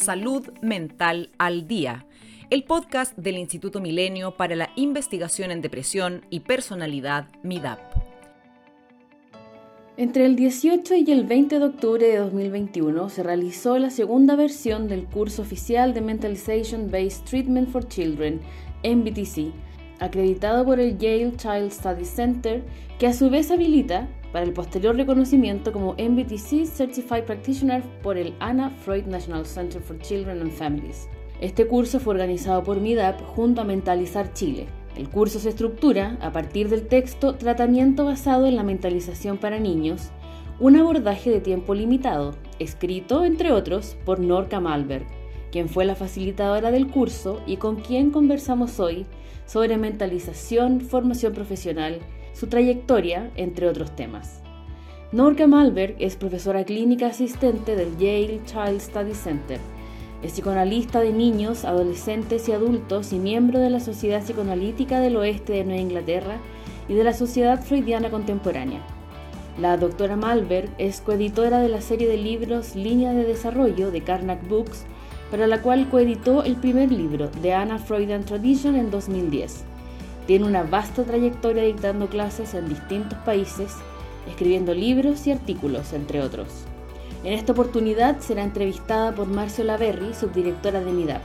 Salud Mental al Día, el podcast del Instituto Milenio para la Investigación en Depresión y Personalidad MIDAP. Entre el 18 y el 20 de octubre de 2021 se realizó la segunda versión del curso oficial de Mentalization Based Treatment for Children, MBTC, acreditado por el Yale Child Study Center, que a su vez habilita para el posterior reconocimiento como MBTC Certified Practitioner por el Anna Freud National Center for Children and Families. Este curso fue organizado por MIDAP junto a Mentalizar Chile. El curso se estructura a partir del texto Tratamiento basado en la mentalización para niños, un abordaje de tiempo limitado, escrito, entre otros, por Norca Malberg, quien fue la facilitadora del curso y con quien conversamos hoy sobre mentalización, formación profesional, su trayectoria, entre otros temas. Norca Malberg es profesora clínica asistente del Yale Child Study Center. Es psicoanalista de niños, adolescentes y adultos y miembro de la Sociedad Psicoanalítica del Oeste de Nueva Inglaterra y de la Sociedad Freudiana Contemporánea. La doctora Malberg es coeditora de la serie de libros Línea de Desarrollo de Karnak Books, para la cual coeditó el primer libro, The Anna Freudian Tradition, en 2010. Tiene una vasta trayectoria dictando clases en distintos países, escribiendo libros y artículos, entre otros. En esta oportunidad será entrevistada por Marcio Laverri, subdirectora de MIDAP.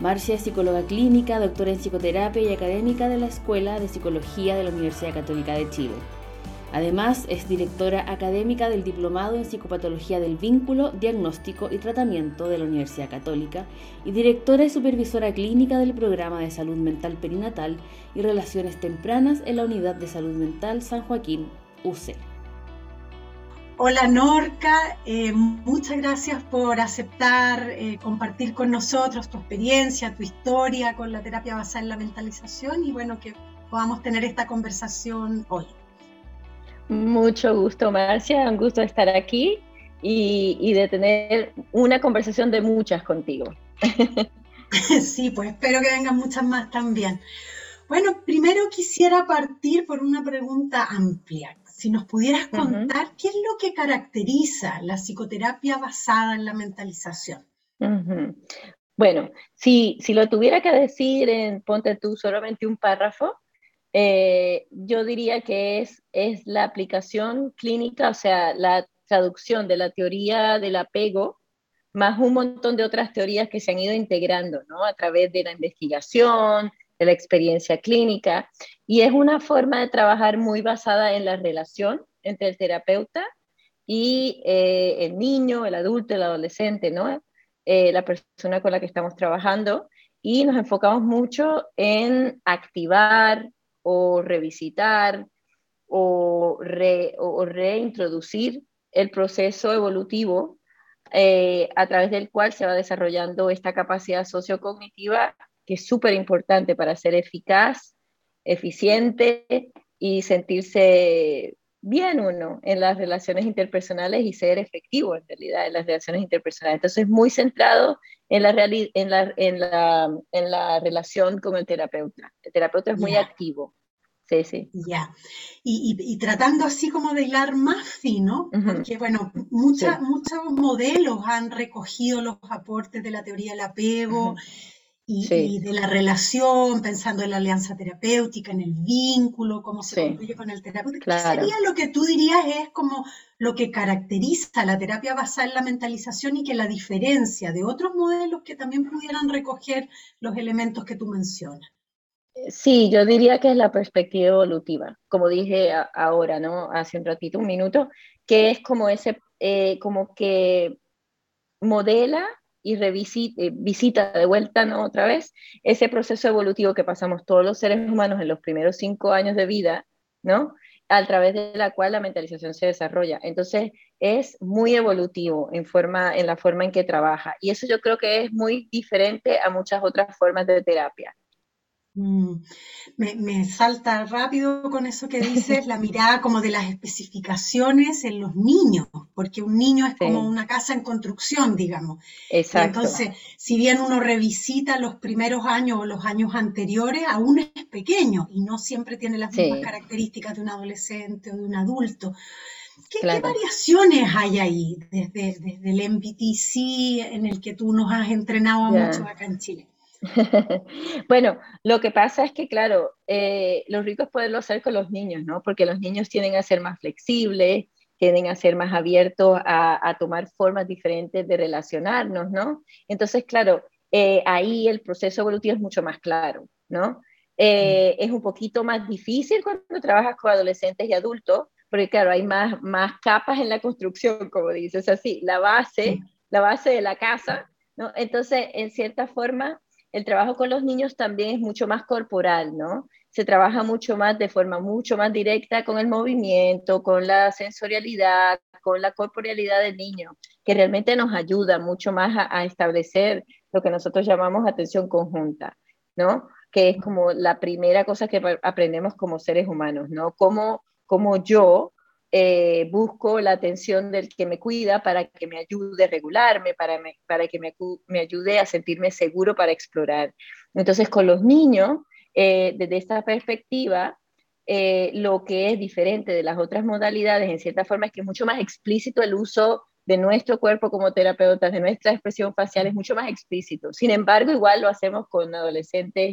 Marcia es psicóloga clínica, doctora en psicoterapia y académica de la Escuela de Psicología de la Universidad Católica de Chile. Además, es directora académica del Diplomado en Psicopatología del Vínculo, Diagnóstico y Tratamiento de la Universidad Católica y directora y supervisora clínica del Programa de Salud Mental Perinatal y Relaciones Tempranas en la Unidad de Salud Mental San Joaquín, UC. Hola Norca, eh, muchas gracias por aceptar eh, compartir con nosotros tu experiencia, tu historia con la terapia basada en la mentalización y bueno, que podamos tener esta conversación hoy. Mucho gusto, Marcia, un gusto estar aquí y, de tener una conversación de muchas contigo. Sí, pues espero que vengan muchas más también. Bueno, primero quisiera partir por una pregunta amplia. Si nos pudieras contar qué es lo que caracteriza la psicoterapia basada en la mentalización. Bueno, si, si lo tuviera que decir en, ponte tú solamente un párrafo, eh, yo diría que es, es la aplicación clínica, o sea, la traducción de la teoría del apego, más un montón de otras teorías que se han ido integrando, ¿no? A través de la investigación, de la experiencia clínica, y es una forma de trabajar muy basada en la relación entre el terapeuta y eh, el niño, el adulto, el adolescente, ¿no? Eh, la persona con la que estamos trabajando, y nos enfocamos mucho en activar, o revisitar o, reintroducir el proceso evolutivo eh, a través del cual se va desarrollando esta capacidad sociocognitiva que es súper importante para ser eficaz, eficiente y sentirse bien uno en las relaciones interpersonales y ser efectivo en realidad en las relaciones interpersonales. Entonces, muy centrado en la, en la, en la, en la relación con el terapeuta. El terapeuta es muy activo. Sí, sí. Ya. Y, tratando así como de hilar más fino, porque bueno, muchos modelos han recogido los aportes de la teoría del apego y, de la relación, pensando en la alianza terapéutica, en el vínculo, cómo se construye con el terapeuta. ¿Qué sería lo que tú dirías es como lo que caracteriza la terapia basada en la mentalización y que la diferencia de otros modelos que también pudieran recoger los elementos que tú mencionas? Sí, yo diría que es la perspectiva evolutiva, como dije ahora, ¿no? Hace un ratito, un minuto, que es como ese, eh, como que modela y revisita, eh, visita de vuelta, ¿no? Otra vez, ese proceso evolutivo que pasamos todos los seres humanos en los primeros cinco años de vida, ¿no? A través de la cual la mentalización se desarrolla. Entonces, es muy evolutivo en, forma, en la forma en que trabaja. Y eso yo creo que es muy diferente a muchas otras formas de terapia. Mm, me, salta rápido con eso que dices, la mirada como de las especificaciones en los niños, porque un niño es como una casa en construcción, digamos. Exacto. Entonces, si bien uno revisita los primeros años o los años anteriores, aún es pequeño y no siempre tiene las mismas características de un adolescente o de un adulto. ¿Qué, variaciones hay ahí desde, desde, el MBTC en el que tú nos has entrenado mucho acá en Chile? bueno, lo que pasa es que, claro, eh, los ricos pueden hacer con los niños, ¿no? Porque los niños tienden a ser más flexibles, tienden a ser más abiertos a, tomar formas diferentes de relacionarnos, ¿no? Entonces, claro, eh, ahí el proceso evolutivo es mucho más claro, ¿no? Eh, es un poquito más difícil cuando trabajas con adolescentes y adultos, porque claro, hay más, más capas en la construcción, como dices así, la base, la base de la casa, ¿no? Entonces, en cierta forma, el trabajo con los niños también es mucho más corporal, ¿no? Se trabaja mucho más de forma mucho más directa con el movimiento, con la sensorialidad, con la corporealidad del niño, que realmente nos ayuda mucho más a, establecer lo que nosotros llamamos atención conjunta, ¿no? Que es como la primera cosa que aprendemos como seres humanos, ¿no? Cómo, cómo yo eh, busco la atención del que me cuida para que me ayude a regularme, para, que me, ayude a sentirme seguro para explorar. Entonces, con los niños, eh, desde esta perspectiva, eh, lo que es diferente de las otras modalidades, en cierta forma, es que es mucho más explícito el uso de nuestro cuerpo como terapeutas, de nuestra expresión facial, es mucho más explícito. Sin embargo, igual lo hacemos con adolescentes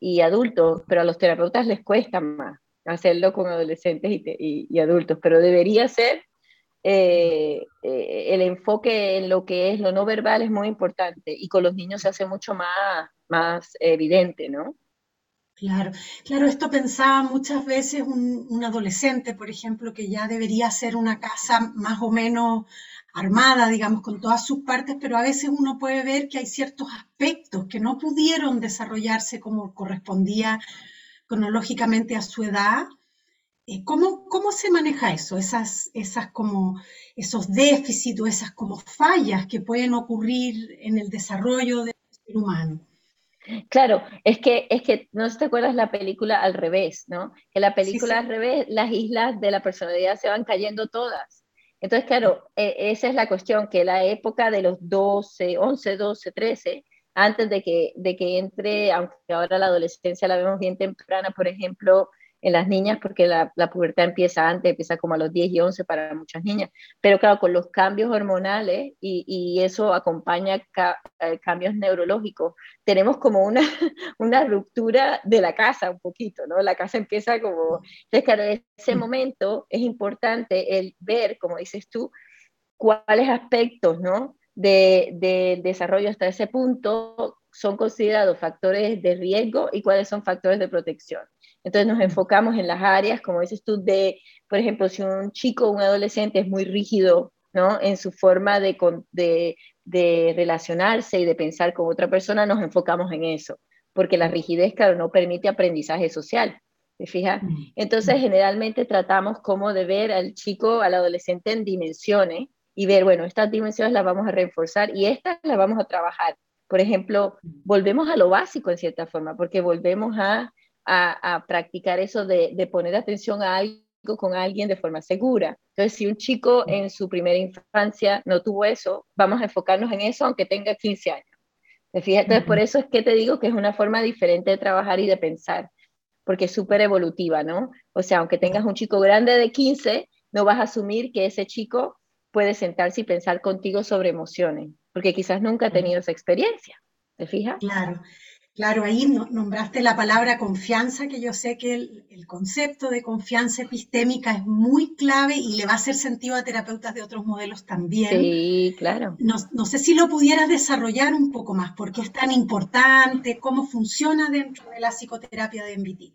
y adultos, pero a los terapeutas les cuesta más hacerlo con adolescentes y, adultos, pero debería ser eh, eh, el enfoque en lo que es lo no verbal es muy importante y con los niños se hace mucho más, más evidente, ¿no? Claro, claro, esto pensaba muchas veces un, un, adolescente, por ejemplo, que ya debería ser una casa más o menos armada, digamos, con todas sus partes, pero a veces uno puede ver que hay ciertos aspectos que no pudieron desarrollarse como correspondía cronológicamente a su edad. Eh, ¿Cómo, ¿Cómo, se maneja eso? Esas, esas como, esos déficits o esas como fallas que pueden ocurrir en el desarrollo del ser humano. Claro, es que, es que no te acuerdas la película al revés, ¿no? Que la película al revés, las islas de la personalidad se van cayendo todas. Entonces, claro, e, esa es la cuestión, que la época de los 12, 11, 12, 13, antes de que, de que entre, aunque ahora la adolescencia la vemos bien temprana, por ejemplo, en las niñas, porque la, la, pubertad empieza antes, empieza como a los 10 y 11 para muchas niñas, pero claro, con los cambios hormonales y, y eso acompaña eh, cambios neurológicos, tenemos como una, una ruptura de la casa un poquito, ¿no? La casa empieza como, entonces claro, en ese momento es importante el ver, como dices tú, cuáles aspectos, ¿no? De, desarrollo hasta ese punto son considerados factores de riesgo y cuáles son factores de protección. Entonces nos enfocamos en las áreas, como dices tú, de, por ejemplo, si un chico o un adolescente es muy rígido ¿no? en su forma de, de, de, relacionarse y de pensar con otra persona, nos enfocamos en eso, porque la rigidez, claro, no permite aprendizaje social. ¿Te fijas? Entonces, generalmente tratamos como de ver al chico, al adolescente en dimensiones y ver, bueno, estas dimensiones las vamos a reforzar y estas las vamos a trabajar. Por ejemplo, volvemos a lo básico en cierta forma, porque volvemos a, a, practicar eso de, de, poner atención a algo con alguien de forma segura. Entonces, si un chico en su primera infancia no tuvo eso, vamos a enfocarnos en eso aunque tenga 15 años. Entonces, por eso es que te digo que es una forma diferente de trabajar y de pensar, porque es súper evolutiva, ¿no? O sea, aunque tengas un chico grande de 15, no vas a asumir que ese chico puede sentarse y pensar contigo sobre emociones, porque quizás nunca ha tenido esa experiencia. ¿Te fijas? Claro, claro, ahí nombraste la palabra confianza, que yo sé que el, concepto de confianza epistémica es muy clave y le va a hacer sentido a terapeutas de otros modelos también. Sí, claro. No, no sé si lo pudieras desarrollar un poco más, porque es tan importante, cómo funciona dentro de la psicoterapia de MBT.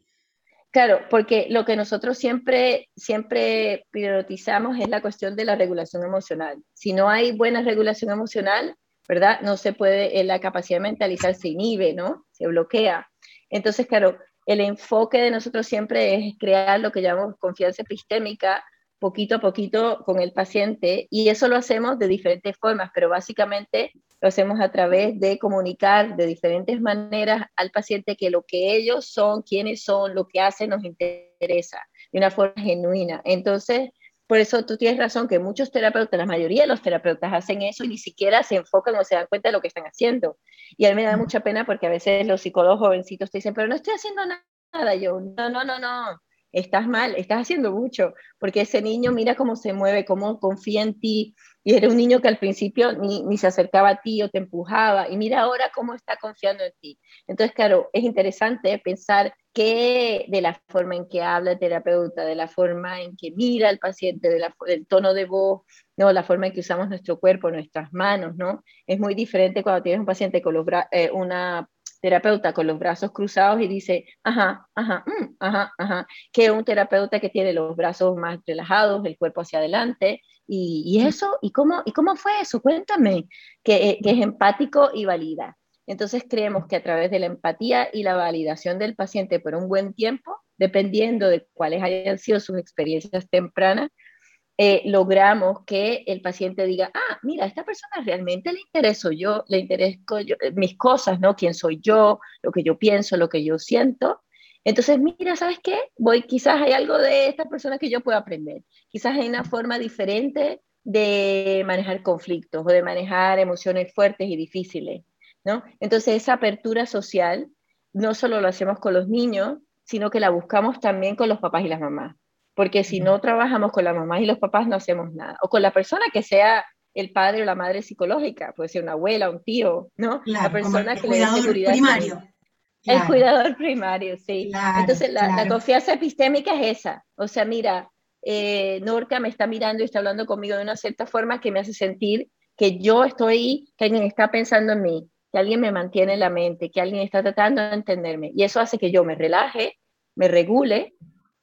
Claro, porque lo que nosotros siempre, siempre priorizamos es la cuestión de la regulación emocional. Si no hay buena regulación emocional, ¿verdad? No se puede, eh, la capacidad de mentalizar se inhibe, ¿no? Se bloquea. Entonces, claro, el enfoque de nosotros siempre es crear lo que llamamos confianza epistémica, poquito a poquito con el paciente y eso lo hacemos de diferentes formas, pero básicamente lo hacemos a través de comunicar de diferentes maneras al paciente que lo que ellos son, quiénes son, lo que hacen nos interesa de una forma genuina. Entonces, por eso tú tienes razón que muchos terapeutas, la mayoría de los terapeutas hacen eso y ni siquiera se enfocan o se dan cuenta de lo que están haciendo. Y a mí me da mucha pena porque a veces los psicólogos jovencitos te dicen, pero no estoy haciendo nada. Yo, no, no, no, no estás mal, estás haciendo mucho, porque ese niño mira cómo se mueve, cómo confía en ti, y era un niño que al principio ni, ni, se acercaba a ti o te empujaba, y mira ahora cómo está confiando en ti. Entonces, claro, es interesante pensar que de la forma en que habla el terapeuta, de la forma en que mira al paciente, de la, del tono de voz, ¿no? la forma en que usamos nuestro cuerpo, nuestras manos, ¿no? Es muy diferente cuando tienes un paciente con los eh, una terapeuta con los brazos cruzados y dice, ajá, ajá, mm, ajá, ajá, que un terapeuta que tiene los brazos más relajados, el cuerpo hacia adelante, y, y eso, ¿y cómo, ¿y cómo fue eso? Cuéntame, que, que es empático y valida. Entonces creemos que a través de la empatía y la validación del paciente por un buen tiempo, dependiendo de cuáles hayan sido sus experiencias tempranas, eh, logramos que el paciente diga, ah, mira, a esta persona realmente le intereso yo, le intereso yo, eh, mis cosas, ¿no? Quién soy yo, lo que yo pienso, lo que yo siento. Entonces, mira, ¿sabes qué? Voy, quizás hay algo de esta persona que yo puedo aprender. Quizás hay una forma diferente de manejar conflictos o de manejar emociones fuertes y difíciles, ¿no? Entonces, esa apertura social no solo lo hacemos con los niños, sino que la buscamos también con los papás y las mamás porque si no trabajamos con la mamá y los papás no hacemos nada, o con la persona que sea el padre o la madre psicológica, puede ser una abuela, un tío, ¿no? la persona que le da seguridad. Primario. El cuidador primario, sí. Entonces, la, confianza epistémica es esa. O sea, mira, eh, Norca me está mirando y está hablando conmigo de una cierta forma que me hace sentir que yo estoy, que alguien está pensando en mí, que alguien me mantiene en la mente, que alguien está tratando de entenderme. Y eso hace que yo me relaje, me regule,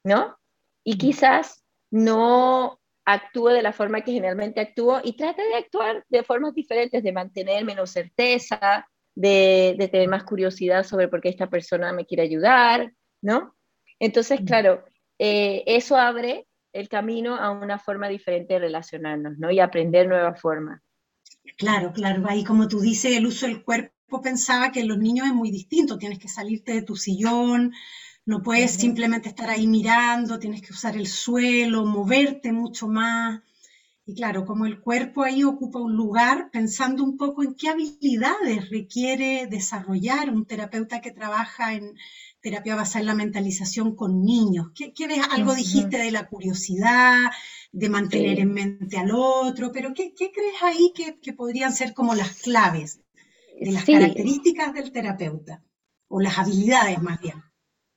¿no? Y quizás no actúe de la forma que generalmente actúo y trate de actuar de formas diferentes, de mantener menos certeza, de, tener más curiosidad sobre por qué esta persona me quiere ayudar, ¿no? Entonces, claro, eh, eso abre el camino a una forma diferente de relacionarnos, ¿no? Y aprender nuevas formas. Claro, claro. Ahí como tú dices, el uso del cuerpo pensaba que los niños es muy distinto. Tienes que salirte de tu sillón, no puedes simplemente estar ahí mirando, tienes que usar el suelo, moverte mucho más. Y claro, como el cuerpo ahí ocupa un lugar, pensando un poco en qué habilidades requiere desarrollar un terapeuta que trabaja en terapia basada en la mentalización con niños. ¿Qué, ves? Algo dijiste de la curiosidad, de mantener en mente al otro, pero ¿qué, crees ahí que, podrían ser como las claves de las características del terapeuta? O las habilidades más bien.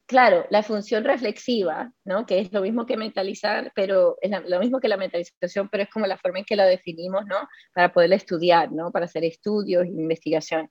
Claro, la función reflexiva, ¿no? que es lo mismo que mentalizar, pero es lo mismo que la mentalización, pero es como la forma en que la definimos, ¿no? Para poderla estudiar, ¿no? Para hacer estudios, investigación.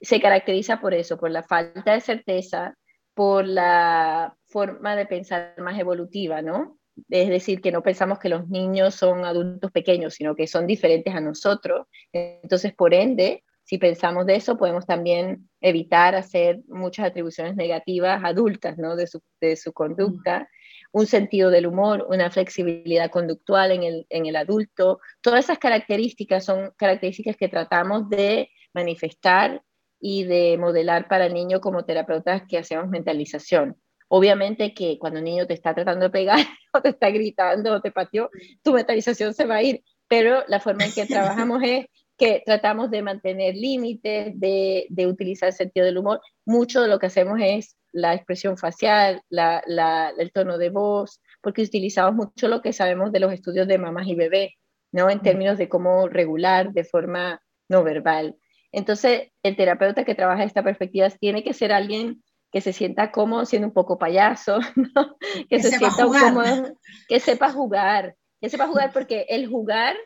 Se caracteriza por eso, por la falta de certeza, por la forma de pensar más evolutiva, ¿no? Es decir, que no pensamos que los niños son adultos pequeños, sino que son diferentes a nosotros. Entonces, por ende, si pensamos de eso, podemos también evitar hacer muchas atribuciones negativas adultas ¿no? de, su, de su conducta, un sentido del humor, una flexibilidad conductual en el, en el adulto. Todas esas características son características que tratamos de manifestar y de modelar para el niño como terapeutas que hacemos mentalización. Obviamente que cuando un niño te está tratando de pegar o te está gritando o te pateó, tu mentalización se va a ir, pero la forma en que trabajamos es que tratamos de mantener límites, de, de, utilizar el sentido del humor. Mucho de lo que hacemos es la expresión facial, la, la, el tono de voz, porque utilizamos mucho lo que sabemos de los estudios de mamás y bebés, ¿no? En términos de cómo regular de forma no verbal. Entonces, el terapeuta que trabaja esta perspectiva tiene que ser alguien que se sienta cómodo siendo un poco payaso, ¿no? que, se sienta cómodo, que sepa jugar, que sepa jugar porque el jugar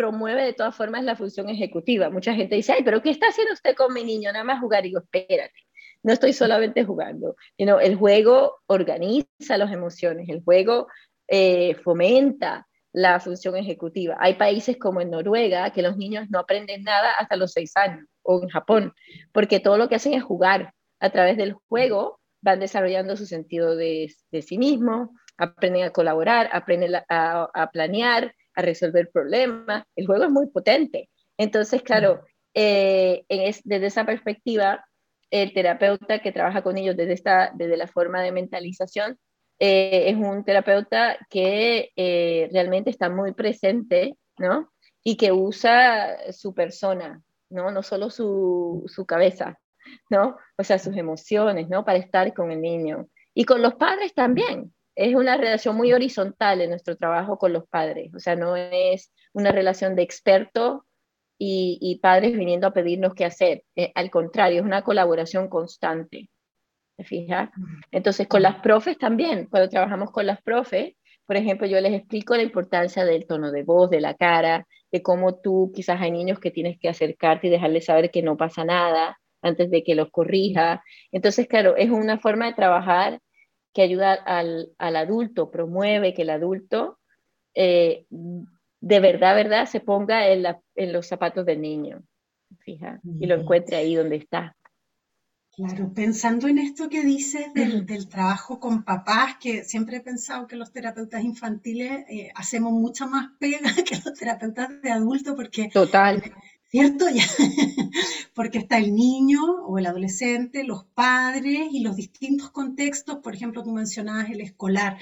promueve de todas formas la función ejecutiva. Mucha gente dice, ay, pero ¿qué está haciendo usted con mi niño? Nada más jugar. Y digo, espérate, no estoy solamente jugando. sino el juego organiza las emociones, el juego eh, fomenta la función ejecutiva. Hay países como en Noruega que los niños no aprenden nada hasta los seis años, o en Japón, porque todo lo que hacen es jugar. A través del juego van desarrollando su sentido de, sí mismo, aprenden a colaborar, aprenden a planear, a resolver problemas. El juego es muy potente. Entonces, claro, eh, desde esa perspectiva, el terapeuta que trabaja con ellos desde, esta, desde la forma de mentalización eh, es un terapeuta que eh, realmente está muy presente, ¿no? Y que usa su persona, ¿no? No solo su, su cabeza, ¿no? O sea, sus emociones, ¿no? Para estar con el niño. Y con los padres también, es una relación muy horizontal en nuestro trabajo con los padres, o sea, no es una relación de experto y, padres viniendo a pedirnos qué hacer, eh, al contrario, es una colaboración constante. ¿Te fijas? Entonces, con las profes también, cuando trabajamos con las profes, por ejemplo, yo les explico la importancia del tono de voz, de la cara, de cómo tú quizás hay niños que tienes que acercarte y dejarles saber que no pasa nada antes de que los corrija. Entonces, claro, es una forma de trabajar que ayuda al, adulto, promueve que el adulto eh, de verdad, verdad, se ponga en, los zapatos del niño, fija, y lo encuentre ahí donde está. Claro, pensando en esto que dices del, trabajo con papás, que siempre he pensado que los terapeutas infantiles eh, hacemos mucha más pega que los terapeutas de adultos, porque... Total. ¿Cierto? porque está el niño o el adolescente, los padres y los distintos contextos, por ejemplo, tú mencionabas el escolar.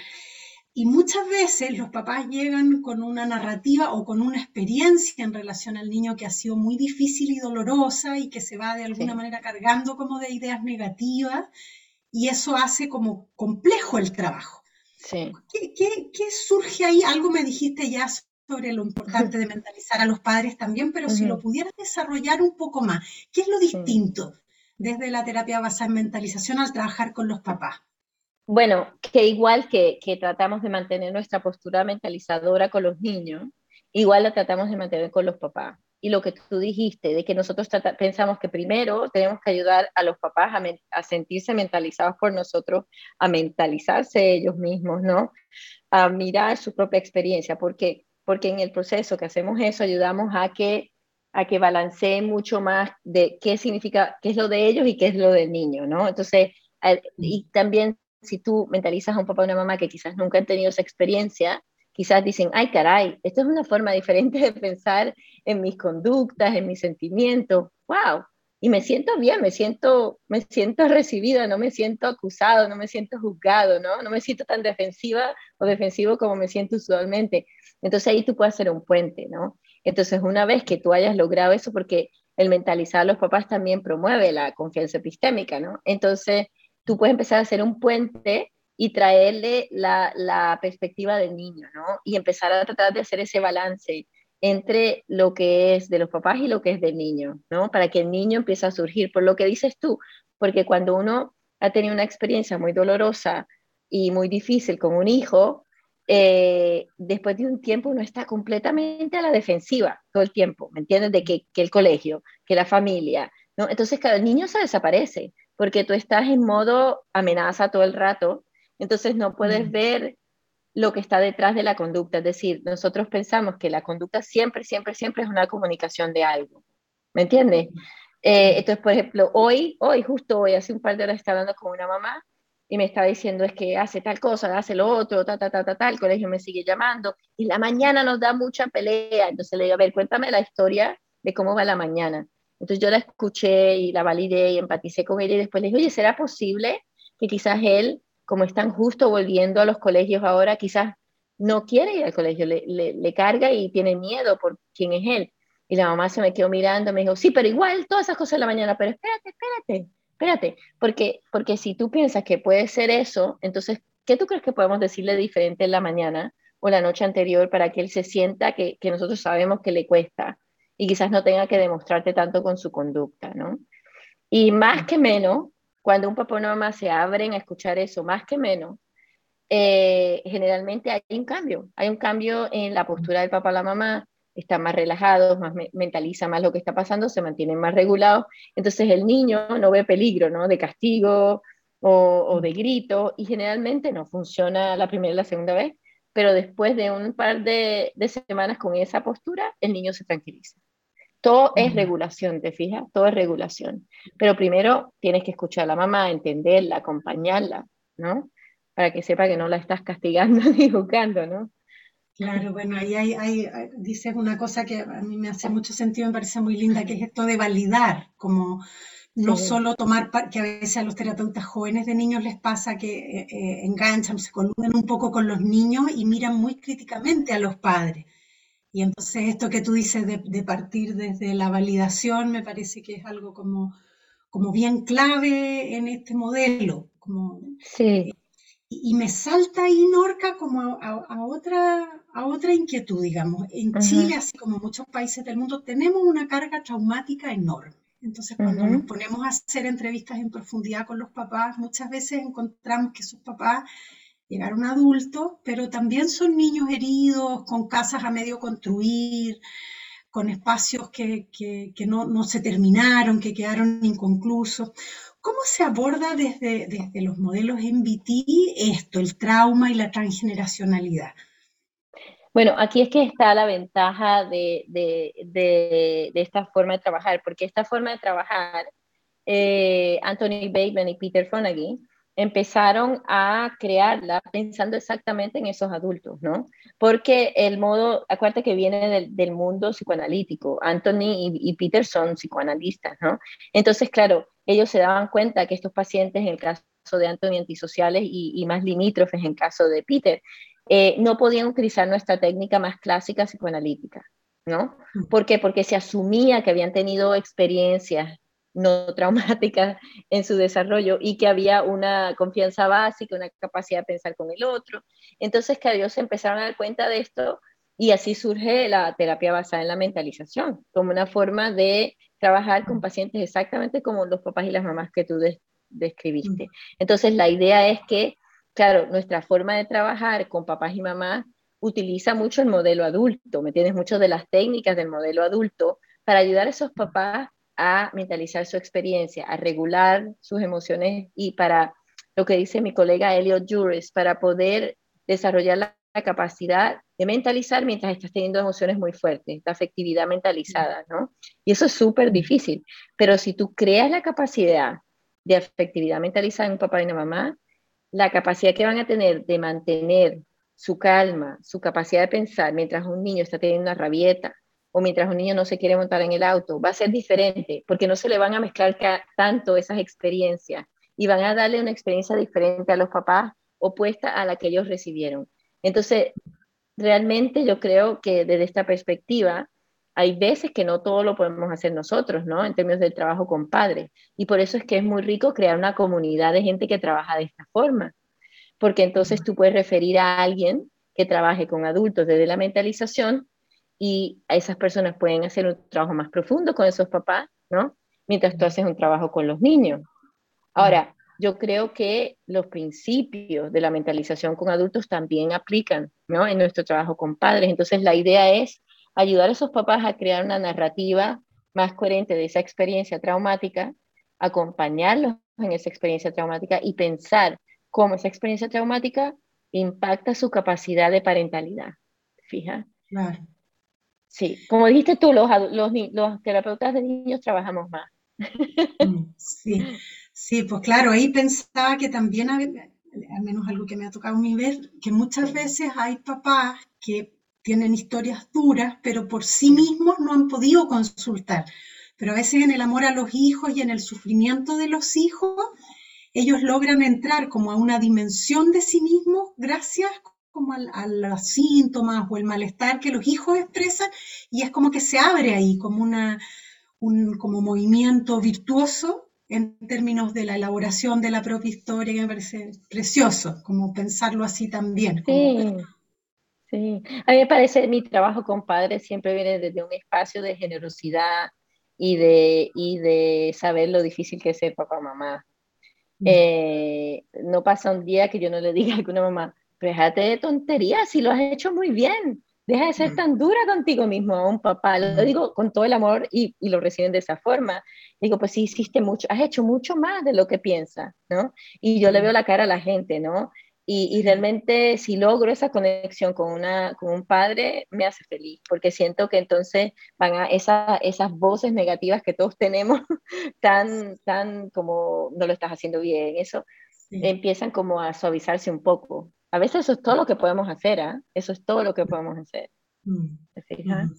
Y muchas veces los papás llegan con una narrativa o con una experiencia en relación al niño que ha sido muy difícil y dolorosa y que se va de alguna manera cargando como de ideas negativas y eso hace como complejo el trabajo. Sí. ¿Qué, surge ahí? Algo me dijiste ya sobre lo importante de mentalizar a los padres también, pero si lo pudieras desarrollar un poco más, ¿qué es lo distinto desde la terapia basada en mentalización al trabajar con los papás? Bueno, que igual que, tratamos de mantener nuestra postura mentalizadora con los niños, igual la tratamos de mantener con los papás. Y lo que tú dijiste, de que nosotros pensamos que primero tenemos que ayudar a los papás a, sentirse mentalizados por nosotros, a mentalizarse ellos mismos, ¿no? A mirar su propia experiencia, porque porque en el proceso que hacemos eso ayudamos a que a que balanceen mucho más de qué significa, qué es lo de ellos y qué es lo del niño, ¿no? Entonces, y también si tú mentalizas a un papá o una mamá que quizás nunca han tenido esa experiencia, quizás dicen, ay caray, esto es una forma diferente de pensar en mis conductas, en mis sentimientos, wow, y me siento bien, me siento, me siento recibida, no me siento acusado, no me siento juzgado, ¿no? No me siento tan defensiva o defensivo como me siento usualmente. Entonces ahí tú puedes hacer un puente, ¿no? Entonces una vez que tú hayas logrado eso, porque el mentalizar a los papás también promueve la confianza epistémica, ¿no? Entonces tú puedes empezar a hacer un puente y traerle la, perspectiva del niño, ¿no? Y empezar a tratar de hacer ese balance entre lo que es de los papás y lo que es del niño, ¿no? Para que el niño empiece a surgir, por lo que dices tú, porque cuando uno ha tenido una experiencia muy dolorosa y muy difícil con un hijo, eh, después de un tiempo uno está completamente a la defensiva todo el tiempo, ¿me entiendes? De que, que el colegio, que la familia, ¿no? Entonces cada niño se desaparece, porque tú estás en modo amenaza todo el rato, entonces no puedes ver lo que está detrás de la conducta. Es decir, nosotros pensamos que la conducta siempre, siempre, siempre es una comunicación de algo. ¿Me entiendes? Eh, entonces, por ejemplo, hoy, hoy, justo hoy, hace un par de horas estaba hablando con una mamá y me estaba diciendo es que hace tal cosa, hace lo otro, ta, ta, ta, ta, ta, el colegio me sigue llamando y la mañana nos da mucha pelea. Entonces le digo, a ver, cuéntame la historia de cómo va la mañana. Entonces yo la escuché y la validé y empaticé con ella y después le dije, oye, ¿será posible que quizás él, como están justo volviendo a los colegios ahora, quizás no quiere ir al colegio, le, carga y tiene miedo por quién es él? Y la mamá se me quedó mirando, me dijo, sí, pero igual todas esas cosas en la mañana, pero espérate, espérate, espérate, porque, porque si tú piensas que puede ser eso, entonces, ¿qué tú crees que podemos decirle diferente en la mañana o la noche anterior para que él se sienta que, que nosotros sabemos que le cuesta? y quizás no tenga que demostrarte tanto con su conducta, ¿no? Y más que menos, cuando un papá o una mamá se abren a escuchar eso, más que menos, eh, generalmente hay un cambio, hay un cambio en la postura del papá o la mamá, están más relajados, más mentaliza más lo que está pasando, se mantienen más regulados, entonces el niño no ve peligro, ¿no? De castigo o, de grito, y generalmente no funciona la primera y la segunda vez, pero después de un par de semanas con esa postura, el niño se tranquiliza. Todo es regulación, ¿te fijas? Todo es regulación. Pero primero tienes que escuchar a la mamá, entenderla, acompañarla, ¿no? Para que sepa que no la estás castigando ni juzgando, ¿no? Claro, bueno, ahí hay, dices una cosa que a mí me hace mucho sentido, me parece muy linda, que es esto de validar, como no solo tomar, que a veces a los terapeutas jóvenes de niños les pasa que eh, eh, enganchan, se coluden un poco con los niños y miran muy críticamente a los padres. Y entonces esto que tú dices de, partir desde la validación me parece que es algo como, como bien clave en este modelo. Como, sí. Y, me salta ahí, Norca, como a, otra, a otra inquietud, digamos. En Chile, así como muchos países del mundo, tenemos una carga traumática enorme. Entonces, cuando nos ponemos a hacer entrevistas en profundidad con los papás, muchas veces encontramos que sus papás llegaron adultos, pero también son niños heridos, con casas a medio construir, con espacios que, no, no, se terminaron, que quedaron inconclusos. ¿Cómo se aborda desde, desde los modelos MBT esto, el trauma y la transgeneracionalidad? Bueno, aquí es que está la ventaja de, de, de, esta forma de trabajar, porque esta forma de trabajar, eh, Anthony Bateman y Peter Fonagy empezaron a crearla pensando exactamente en esos adultos, ¿no? Porque el modo, acuérdate que viene del, del mundo psicoanalítico, Anthony y, y, Peter son psicoanalistas, ¿no? Entonces, claro, ellos se daban cuenta que estos pacientes, en el caso de Anthony, antisociales y, más limítrofes en caso de Peter, eh, no podían utilizar nuestra técnica más clásica psicoanalítica, ¿no? Mm. ¿Por qué? Porque se asumía que habían tenido experiencias no traumáticas en su desarrollo y que había una confianza básica, una capacidad de pensar con el otro. Entonces, que ellos se empezaron a dar cuenta de esto y así surge la terapia basada en la mentalización, como una forma de trabajar con pacientes exactamente como los papás y las mamás que tú describiste. Entonces, la idea es que, claro, nuestra forma de trabajar con papás y mamás utiliza mucho el modelo adulto, ¿me entiendes? Mucho de las técnicas del modelo adulto para ayudar a esos papás a mentalizar su experiencia, a regular sus emociones y para lo que dice mi colega Elliot Juris, para poder desarrollar la capacidad de mentalizar mientras estás teniendo emociones muy fuertes, la afectividad mentalizada, ¿no? Y eso es súper difícil, pero si tú creas la capacidad de afectividad mentalizada en un papá y una mamá, la capacidad que van a tener de mantener su calma, su capacidad de pensar mientras un niño está teniendo una rabieta o mientras un niño no se quiere montar en el auto, va a ser diferente, porque no se le van a mezclar tanto esas experiencias y van a darle una experiencia diferente a los papás opuesta a la que ellos recibieron. Entonces, realmente yo creo que desde esta perspectiva, hay veces que no todo lo podemos hacer nosotros, ¿no? En términos del trabajo con padres. Y por eso es que es muy rico crear una comunidad de gente que trabaja de esta forma. Porque entonces tú puedes referir a alguien que trabaje con adultos desde la mentalización y esas personas pueden hacer un trabajo más profundo con esos papás, ¿no? Mientras tú haces un trabajo con los niños. Ahora, yo creo que los principios de la mentalización con adultos también aplican ¿no? en nuestro trabajo con padres. Entonces, la idea es ayudar a esos papás a crear una narrativa más coherente de esa experiencia traumática, acompañarlos en esa experiencia traumática y pensar cómo esa experiencia traumática impacta su capacidad de parentalidad. Fija. Claro. Sí, como dijiste tú, los, los, los terapeutas de niños trabajamos más. Mm, sí, Sí, pues claro, ahí pensaba que también, al menos algo que me ha tocado a mí ver, que muchas veces hay papás que tienen historias duras, pero por sí mismos no han podido consultar. Pero a veces en el amor a los hijos y en el sufrimiento de los hijos, ellos logran entrar como a una dimensión de sí mismos gracias como a, los síntomas o el malestar que los hijos expresan y es como que se abre ahí como una, un como movimiento virtuoso en términos de la elaboración de la propia historia, que me parece precioso, como pensarlo así también. Sí, sí. A mí me parece, mi trabajo con padres siempre viene desde un espacio de generosidad y de, y de saber lo difícil que es ser papá mamá. Mm. Eh, no pasa un día que yo no le diga a alguna mamá, déjate de tonterías, si lo has hecho muy bien, deja de ser tan dura contigo mismo a un papá, lo digo con todo el amor y, y, lo reciben de esa forma. Digo, pues sí, hiciste mucho, has hecho mucho más de lo que piensas, ¿no? Y yo le veo la cara a la gente, ¿no? Y, y realmente si logro esa conexión con, una, con un padre, me hace feliz, porque siento que entonces van a esa, esas voces negativas que todos tenemos, tan, tan como no lo estás haciendo bien, eso, empiezan como a suavizarse un poco. A veces eso es todo lo que podemos hacer, ¿ah? Eso es todo lo que podemos hacer. Mm. Mm.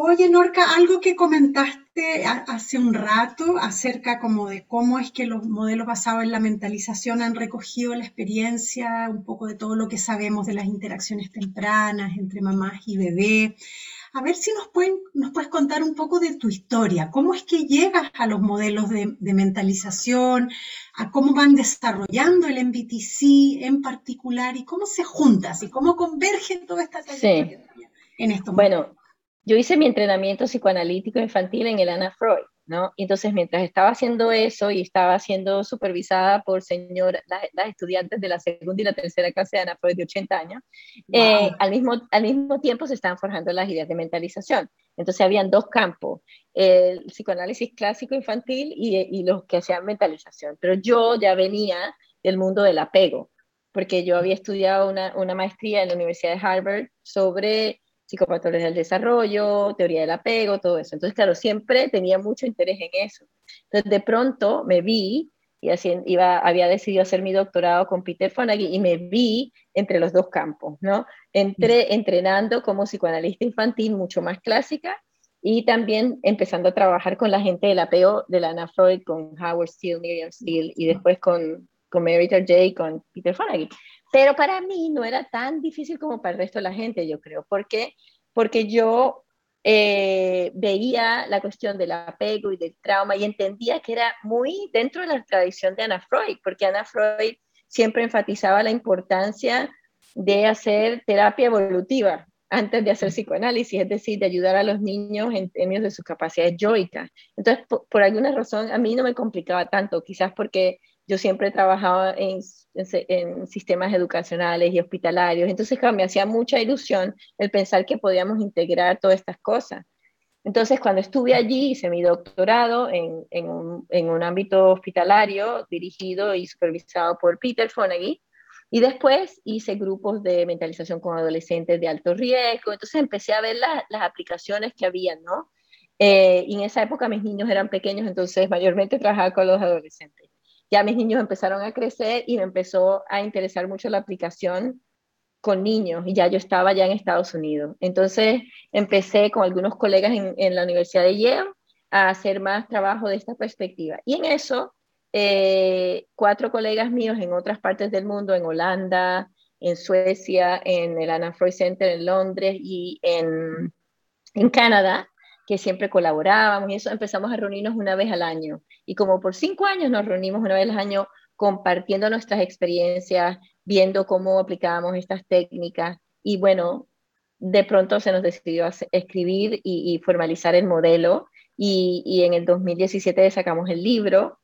Oye, Norca, algo que comentaste hace un rato acerca como de cómo es que los modelos basados en la mentalización han recogido la experiencia, un poco de todo lo que sabemos de las interacciones tempranas entre mamás y bebé. A ver si nos, pueden, nos puedes contar un poco de tu historia. ¿Cómo es que llegas a los modelos de, mentalización? ¿A cómo van desarrollando el MBTC en particular? ¿Y cómo se junta? ¿Y cómo converge toda esta trayectoria en esto? Bueno, yo hice mi entrenamiento psicoanalítico infantil en el Ana Freud. ¿No? entonces, mientras estaba haciendo eso y estaba siendo supervisada por señor, las, estudiantes de la segunda y la tercera clase de Ana Freud de 80 años, eh, al, mismo, al mismo tiempo se estaban forjando las ideas de mentalización. Entonces, habían dos campos, el psicoanálisis clásico infantil y, y los que hacían mentalización. Pero yo ya venía del mundo del apego, porque yo había estudiado una, una maestría en la Universidad de Harvard sobre psicopatología del desarrollo, teoría del apego, todo eso. Entonces, claro, siempre tenía mucho interés en eso. Entonces, de pronto me vi y así iba, había decidido hacer mi doctorado con Peter Fonagy y me vi entre los dos campos, ¿no? Entré entrenando como psicoanalista infantil mucho más clásica y también empezando a trabajar con la gente del apego de la Ana Freud, con Howard Steele, Miriam Steele y después con, con Mary J. con Peter Fonagy. Pero para mí no era tan difícil como para el resto de la gente, yo creo. ¿Por qué? Porque yo eh, veía la cuestión del apego y del trauma y entendía que era muy dentro de la tradición de Ana Freud, porque Ana Freud siempre enfatizaba la importancia de hacer terapia evolutiva antes de hacer psicoanálisis, es decir, de ayudar a los niños en términos de sus capacidades yoicas. Entonces, por, por, alguna razón, a mí no me complicaba tanto, quizás porque yo siempre he trabajado en, sistemas educacionales y hospitalarios, entonces me hacía mucha ilusión el pensar que podíamos integrar todas estas cosas. Entonces, cuando estuve allí, hice mi doctorado en, en, un, en un, ámbito hospitalario dirigido y supervisado por Peter Fonagy, y después hice grupos de mentalización con adolescentes de alto riesgo, entonces empecé a ver las aplicaciones que había, ¿no? Eh, y en esa época mis niños eran pequeños, entonces mayormente trabajaba con los adolescentes ya mis niños empezaron a crecer y me empezó a interesar mucho la aplicación con niños y ya yo estaba ya en Estados Unidos. Entonces empecé con algunos colegas en, la Universidad de Yale a hacer más trabajo de esta perspectiva. Y en eso, eh, cuatro colegas míos en otras partes del mundo, en Holanda, en Suecia, en el Anna Freud Center en Londres y en, en Canadá, que siempre colaborábamos y eso empezamos a reunirnos una vez al año. Y como por cinco años nos reunimos una vez al año compartiendo nuestras experiencias, viendo cómo aplicábamos estas técnicas. Y bueno, de pronto se nos decidió escribir y, formalizar el modelo. Y, en el 2017 sacamos el libro.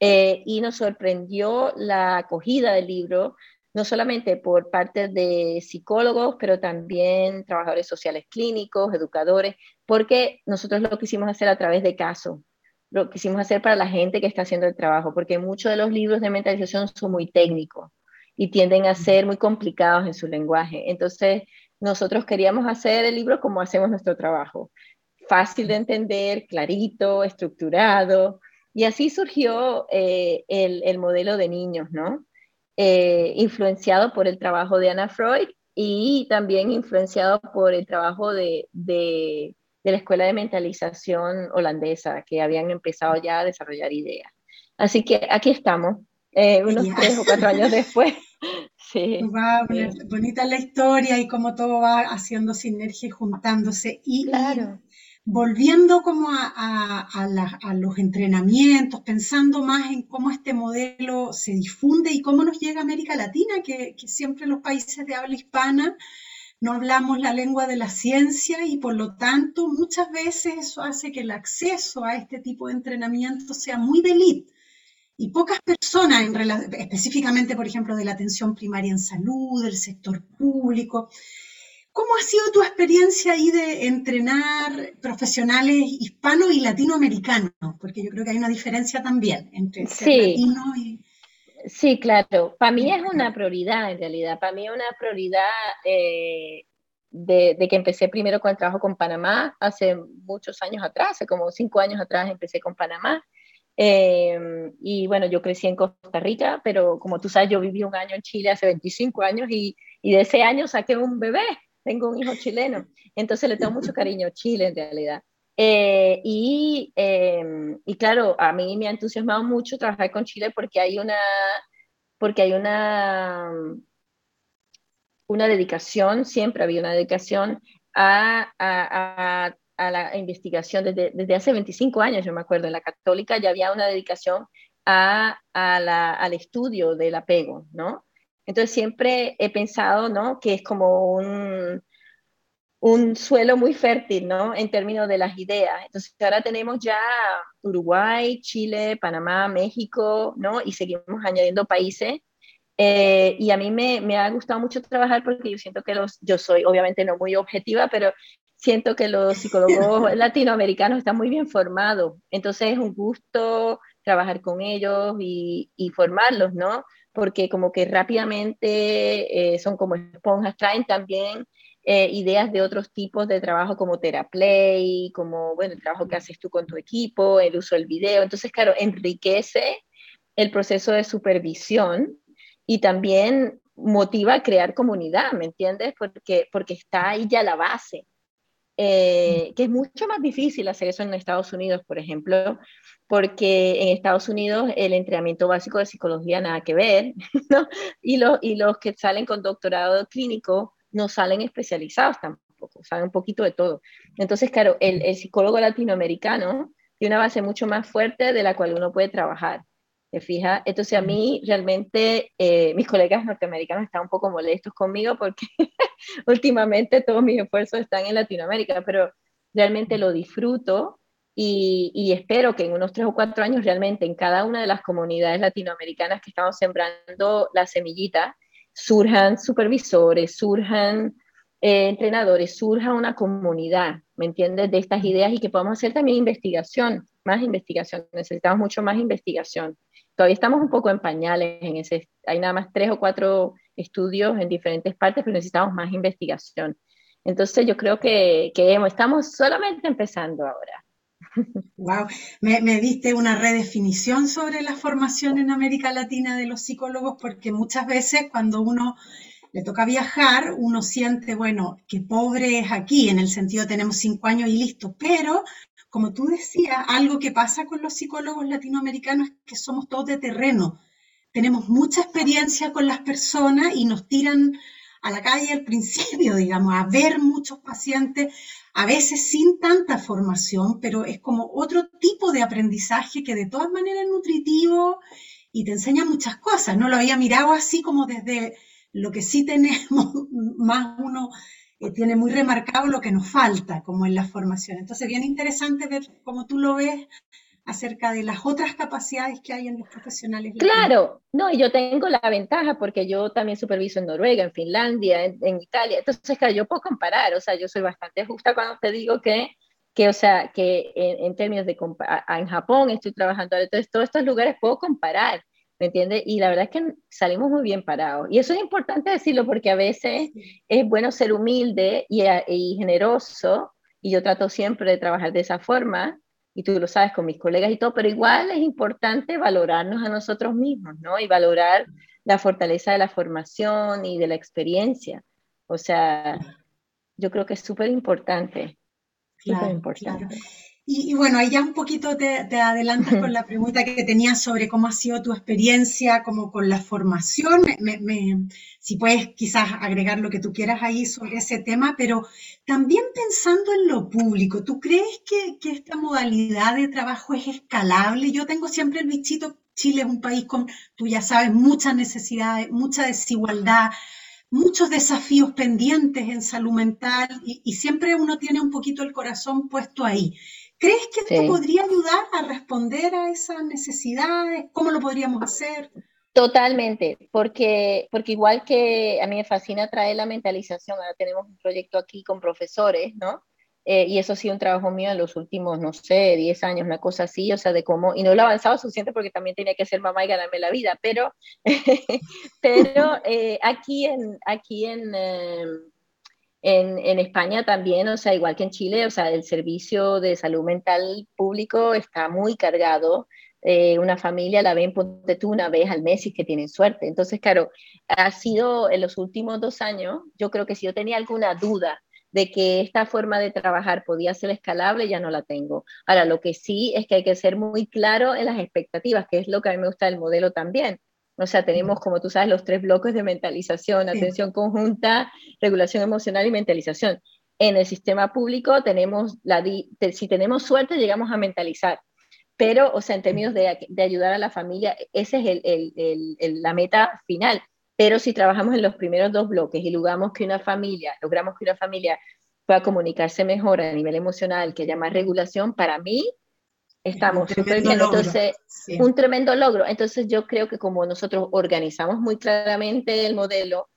Eh, y nos sorprendió la acogida del libro, no solamente por parte de psicólogos, pero también trabajadores sociales clínicos, educadores, porque nosotros lo quisimos hacer a través de casos, lo quisimos hacer para la gente que está haciendo el trabajo, porque muchos de los libros de mentalización son muy técnicos y tienden a ser muy complicados en su lenguaje. Entonces, nosotros queríamos hacer el libro como hacemos nuestro trabajo, fácil de entender, clarito, estructurado, y así surgió eh, el, el modelo de niños, ¿no? Eh, influenciado por el trabajo de Anna Freud y también influenciado por el trabajo de, la Escuela de Mentalización holandesa, que habían empezado ya a desarrollar ideas. Así que aquí estamos, eh, unos tres o cuatro años después. sí. bonita la historia y cómo todo va haciendo sinergia y juntándose. Y, claro volviendo como a, los entrenamientos, pensando más en cómo este modelo se difunde y cómo nos llega a América Latina, que, siempre los países de habla hispana no hablamos la lengua de la ciencia y por lo tanto muchas veces eso hace que el acceso a este tipo de entrenamiento sea muy de. Y pocas personas, en, específicamente, por ejemplo, de la atención primaria en salud, del sector público, ¿Cómo ha sido tu experiencia ahí de entrenar profesionales hispanos y latinoamericanos? Porque yo creo que hay una diferencia también entre sí. latino y... Sí, claro. Para mí es una prioridad en realidad. Para mí es una prioridad eh, de, que empecé primero con el trabajo con Panamá hace muchos años atrás, hace como cinco años atrás empecé con Panamá. Em, y bueno, yo crecí en Costa Rica, pero como tú sabes, yo viví un año en Chile hace 25 años y, y de ese año saqué un bebé tengo un hijo chileno, entonces le tengo mucho cariño a Chile en realidad. Eh, y, em, y, claro, a mí me ha entusiasmado mucho trabajar con Chile porque hay una, porque hay una, una dedicación, siempre había una dedicación a, a, a, la investigación desde, desde, hace 25 años, yo me acuerdo, en la católica ya había una dedicación a, la, al estudio del apego, ¿no? Entonces siempre he pensado, ¿no? Que es como un, un suelo muy fértil, ¿no? En términos de las ideas. Entonces ahora tenemos ya Uruguay, Chile, Panamá, México, ¿no? Y seguimos añadiendo países. Eh, y a mí me, me, ha gustado mucho trabajar porque yo siento que los, yo soy obviamente no muy objetiva, pero siento que los psicólogos latinoamericanos están muy bien formados. Entonces es un gusto trabajar con ellos y, y formarlos, ¿no? Porque como que rápidamente eh, son como esponjas, traen también eh, ideas de otros tipos de trabajo como TeraPlay, como, bueno, el trabajo que haces tú con tu equipo, el uso del video. Entonces, claro, enriquece el proceso de supervisión y también motiva a crear comunidad, ¿me entiendes? Porque, porque está ahí ya la base. Eh, que es mucho más difícil hacer eso en Estados Unidos, por ejemplo, porque en Estados Unidos el entrenamiento básico de psicología nada que ver, ¿no? Y, los y los que salen con doctorado clínico no salen especializados tampoco, saben un poquito de todo. Entonces, claro, el, psicólogo latinoamericano tiene una base mucho más fuerte de la cual uno puede trabajar. ¿Te fijas? Entonces a mí realmente eh, mis colegas norteamericanos están un poco molestos conmigo porque últimamente todos mis esfuerzos están en Latinoamérica, pero realmente lo disfruto y, y, espero que en unos tres o cuatro años realmente en cada una de las comunidades latinoamericanas que estamos sembrando la semillita, surjan supervisores, surjan eh, entrenadores, surja una comunidad, ¿me entiendes? De estas ideas y que podamos hacer también investigación, más investigación. Necesitamos mucho más investigación. Todavía estamos un poco en pañales en ese, hay nada más tres o cuatro estudios en diferentes partes, pero necesitamos más investigación. Entonces yo creo que, que estamos solamente empezando ahora. Wow, me, diste una redefinición sobre la formación en América Latina de los psicólogos, porque muchas veces cuando uno le toca viajar, uno siente, bueno, que pobre es aquí, en el sentido tenemos cinco años y listo, pero como tú decías, algo que pasa con los psicólogos latinoamericanos es que somos todos de terreno, tenemos mucha experiencia con las personas y nos tiran a la calle al principio, digamos, a ver muchos pacientes, a veces sin tanta formación, pero es como otro tipo de aprendizaje que de todas maneras es nutritivo y te enseña muchas cosas. No lo había mirado así como desde lo que sí tenemos, más uno eh, tiene muy remarcado lo que nos falta, como en la formación. Entonces, bien interesante ver cómo tú lo ves acerca de las otras capacidades que hay en los profesionales. Claro, no, y yo tengo la ventaja porque yo también superviso en Noruega, en Finlandia, en, Italia, entonces, claro, yo puedo comparar, o sea, yo soy bastante justa cuando te digo que, que o sea, que en, términos de, en Japón estoy trabajando, entonces todos estos lugares puedo comparar, ¿me entiendes? Y la verdad es que salimos muy bien parados. Y eso es importante decirlo porque a veces es bueno ser humilde y, y generoso, y yo trato siempre de trabajar de esa forma, y tú lo sabes con mis colegas y todo, pero igual es importante valorarnos a nosotros mismos, ¿no? Y valorar la fortaleza de la formación y de la experiencia. O sea, yo creo que es súper importante. Claro, importante. Y, bueno, ahí ya un poquito te, adelantas con la pregunta que tenías sobre cómo ha sido tu experiencia como con la formación. si puedes quizás agregar lo que tú quieras ahí sobre ese tema, pero también pensando en lo público, ¿tú crees que, que esta modalidad de trabajo es escalable? Yo tengo siempre el bichito, Chile es un país con, tú ya sabes, muchas necesidades, mucha desigualdad, muchos desafíos pendientes en salud mental y, y, siempre uno tiene un poquito el corazón puesto ahí. ¿Crees que esto podría ayudar a responder a esas necesidades? ¿Cómo lo podríamos hacer? Totalmente, porque, porque igual que a mí me fascina traer la mentalización, ahora tenemos un proyecto aquí con profesores, ¿no? Eh, y eso ha sido un trabajo mío en los últimos, no sé, 10 años, una cosa así, o sea, de cómo, y no lo he avanzado suficiente porque también tenía que ser mamá y ganarme la vida, pero, pero eh, aquí en, aquí en, em, en, España también, o sea, igual que en Chile, o sea, el servicio de salud mental público está muy cargado. Eh, una familia la ven, ponte tú, una vez al mes y que tienen suerte. Entonces, claro, ha sido en los últimos dos años, yo creo que si yo tenía alguna duda de que esta forma de trabajar podía ser escalable, ya no la tengo. Ahora, lo que sí es que hay que ser muy claro en las expectativas, que es lo que a mí me gusta del modelo también. O sea, tenemos, como tú sabes, los tres bloques de mentalización, atención conjunta, regulación emocional y mentalización. En el sistema público tenemos, la, si tenemos suerte, llegamos a mentalizar. Pero, o sea, en términos de, de ayudar a la familia, esa es el, el, el, la meta final. Pero si trabajamos en los primeros dos bloques y logramos que una familia, logramos que una familia pueda comunicarse mejor a nivel emocional, que haya más regulación, para mí estamos bien. Entonces, un tremendo logro. Entonces, yo creo que como nosotros organizamos muy claramente el modelo,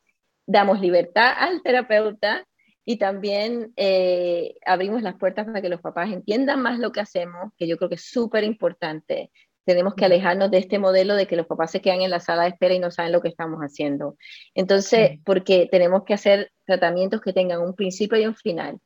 damos libertad al terapeuta y también eh, abrimos las puertas para que los papás entiendan más lo que hacemos, que yo creo que es súper importante. Tenemos que alejarnos de este modelo de que los papás se quedan en la sala de espera y no saben lo que estamos haciendo. Entonces, porque tenemos que hacer tratamientos que tengan un principio y un final,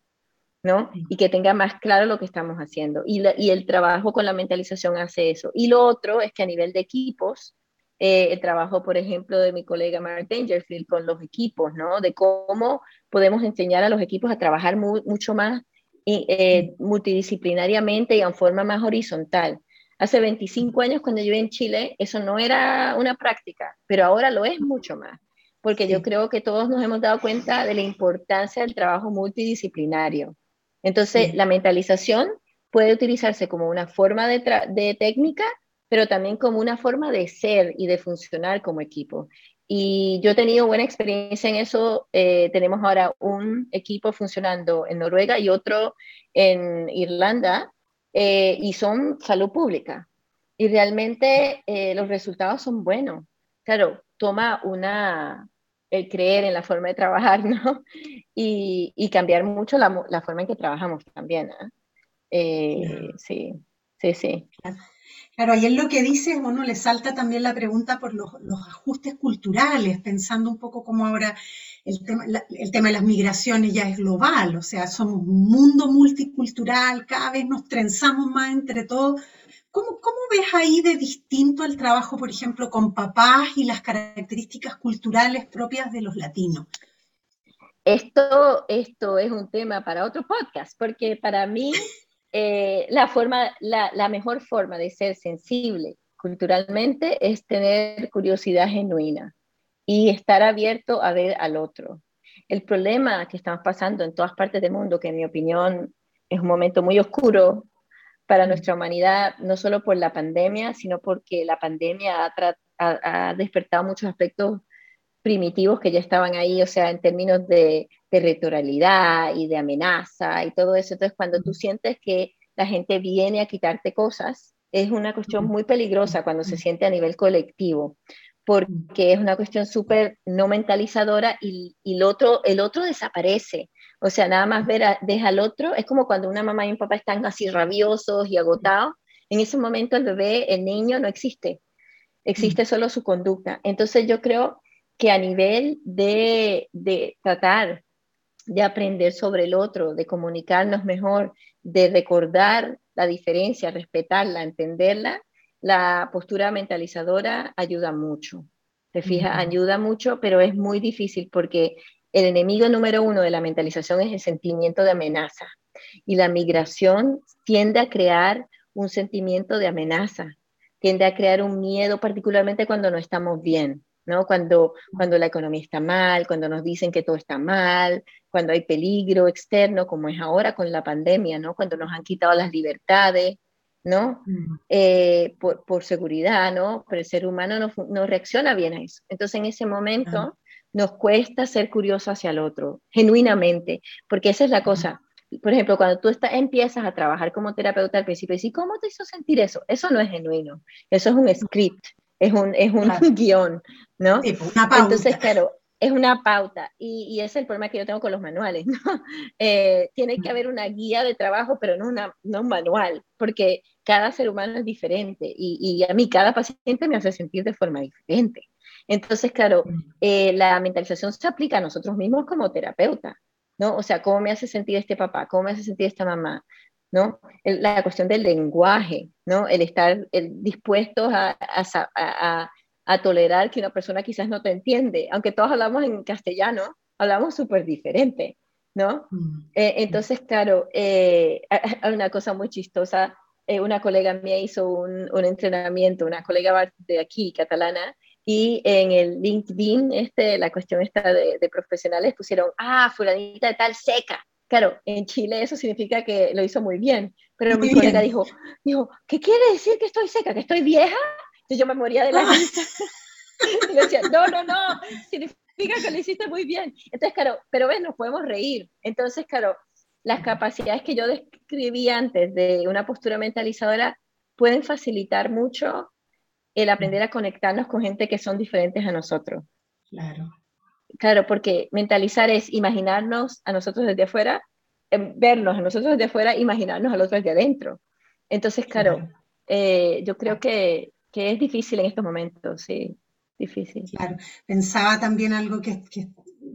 ¿no? Y que tengan más claro lo que estamos haciendo. Y, y el trabajo con la mentalización hace eso. Y lo otro es que a nivel de equipos, eh, el trabajo, por ejemplo, de mi colega Mark Dangerfield con los equipos, ¿no? De cómo podemos enseñar a los equipos a trabajar mucho más eh, multidisciplinariamente y en forma más horizontal. Hace 25 años cuando yo en Chile eso no era una práctica, pero ahora lo es mucho más, porque yo creo que todos nos hemos dado cuenta de la importancia del trabajo multidisciplinario. Entonces, la mentalización puede utilizarse como una forma de, de técnica, pero también como una forma de ser y de funcionar como equipo. Y yo he tenido buena experiencia en eso. Eh, tenemos ahora un equipo funcionando en Noruega y otro en Irlanda eh, y son salud pública. Y realmente eh, los resultados son buenos. Claro, toma una, el creer en la forma de trabajar, ¿no? Y, y cambiar mucho la, la, forma en que trabajamos también. ¿eh? Sí, sí, sí. Claro, y en lo que dices, bueno, le salta también la pregunta por los, los ajustes culturales, pensando un poco como ahora el tema, el tema de las migraciones ya es global, o sea, somos un mundo multicultural, cada vez nos trenzamos más entre todos. ¿Cómo, ¿Cómo ves ahí de distinto el trabajo, por ejemplo, con papás y las características culturales propias de los latinos? Esto, esto es un tema para otro podcast, porque para mí eh, la, forma, la, la, mejor forma de ser sensible culturalmente es tener curiosidad genuina y estar abierto a ver al otro. El problema que estamos pasando en todas partes del mundo, que en mi opinión es un momento muy oscuro para nuestra humanidad, no solo por la pandemia, sino porque la pandemia ha, ha, ha despertado muchos aspectos primitivos que ya estaban ahí, o sea, en términos de territorialidad y de amenaza y todo eso. Entonces, cuando tú sientes que la gente viene a quitarte cosas, es una cuestión muy peligrosa cuando se siente a nivel colectivo, porque es una cuestión súper no mentalizadora y, y, el, otro, el otro desaparece. O sea, nada más ver a, deja al otro, es como cuando una mamá y un papá están así rabiosos y agotados, en ese momento el bebé, el niño no existe, existe solo su conducta. Entonces yo creo que a nivel de, de tratar de aprender sobre el otro, de comunicarnos mejor, de recordar la diferencia, respetarla, entenderla, la postura mentalizadora ayuda mucho. Te fijas, ayuda mucho, pero es muy difícil porque el enemigo número uno de la mentalización es el sentimiento de amenaza. Y la migración tiende a crear un sentimiento de amenaza, tiende a crear un miedo, particularmente cuando no estamos bien. ¿no? Cuando, cuando la economía está mal, cuando nos dicen que todo está mal, cuando hay peligro externo, como es ahora con la pandemia, ¿no? Cuando nos han quitado las libertades, ¿no? Mm. Eh, por, por, seguridad, ¿no? Pero el ser humano no, no, reacciona bien a eso. Entonces, en ese momento nos cuesta ser curioso hacia el otro, genuinamente, porque esa es la cosa. Por ejemplo, cuando tú estás, empiezas a trabajar como terapeuta al principio, y ¿cómo te hizo sentir eso? Eso no es genuino, eso es un script, es un, es un guion, ¿no? Sí, pues, una pauta. Entonces, claro, es una pauta y, y, ese es el problema que yo tengo con los manuales, ¿no? Eh, tiene que haber una guía de trabajo, pero no, una, no un manual, porque cada ser humano es diferente y, y, a mí cada paciente me hace sentir de forma diferente. Entonces, claro, eh, la mentalización se aplica a nosotros mismos como terapeuta, ¿no? O sea, ¿cómo me hace sentir este papá? ¿Cómo me hace sentir esta mamá? ¿no? La cuestión del lenguaje, ¿no? El estar el, dispuestos a, a, a, tolerar que una persona quizás no te entiende, aunque todos hablamos en castellano, hablamos súper diferente, ¿no? Mm. Eh, entonces, claro, eh, hay una cosa muy chistosa, eh, una colega mía hizo un, un, entrenamiento, una colega de aquí, catalana, y en el LinkedIn, este, la cuestión esta de, de profesionales pusieron, ah, fulanita de tal seca, claro, en Chile eso significa que lo hizo muy bien, pero mi colega dijo, dijo, ¿qué quiere decir que estoy seca, que estoy vieja? Entonces yo me moría de la ah. risa. y le decía, no, no, no, significa que lo hiciste muy bien. Entonces, claro, pero ves, nos podemos reír. Entonces, claro, las capacidades que yo describí antes de una postura mentalizadora pueden facilitar mucho el aprender a conectarnos con gente que son diferentes a nosotros. Claro. Claro, porque mentalizar es imaginarnos a nosotros desde afuera, em, vernos a nosotros desde afuera, imaginarnos a los otros desde adentro. Entonces, claro, eh, yo creo que, que, es difícil en estos momentos, sí, difícil. Claro, pensaba también algo que, que,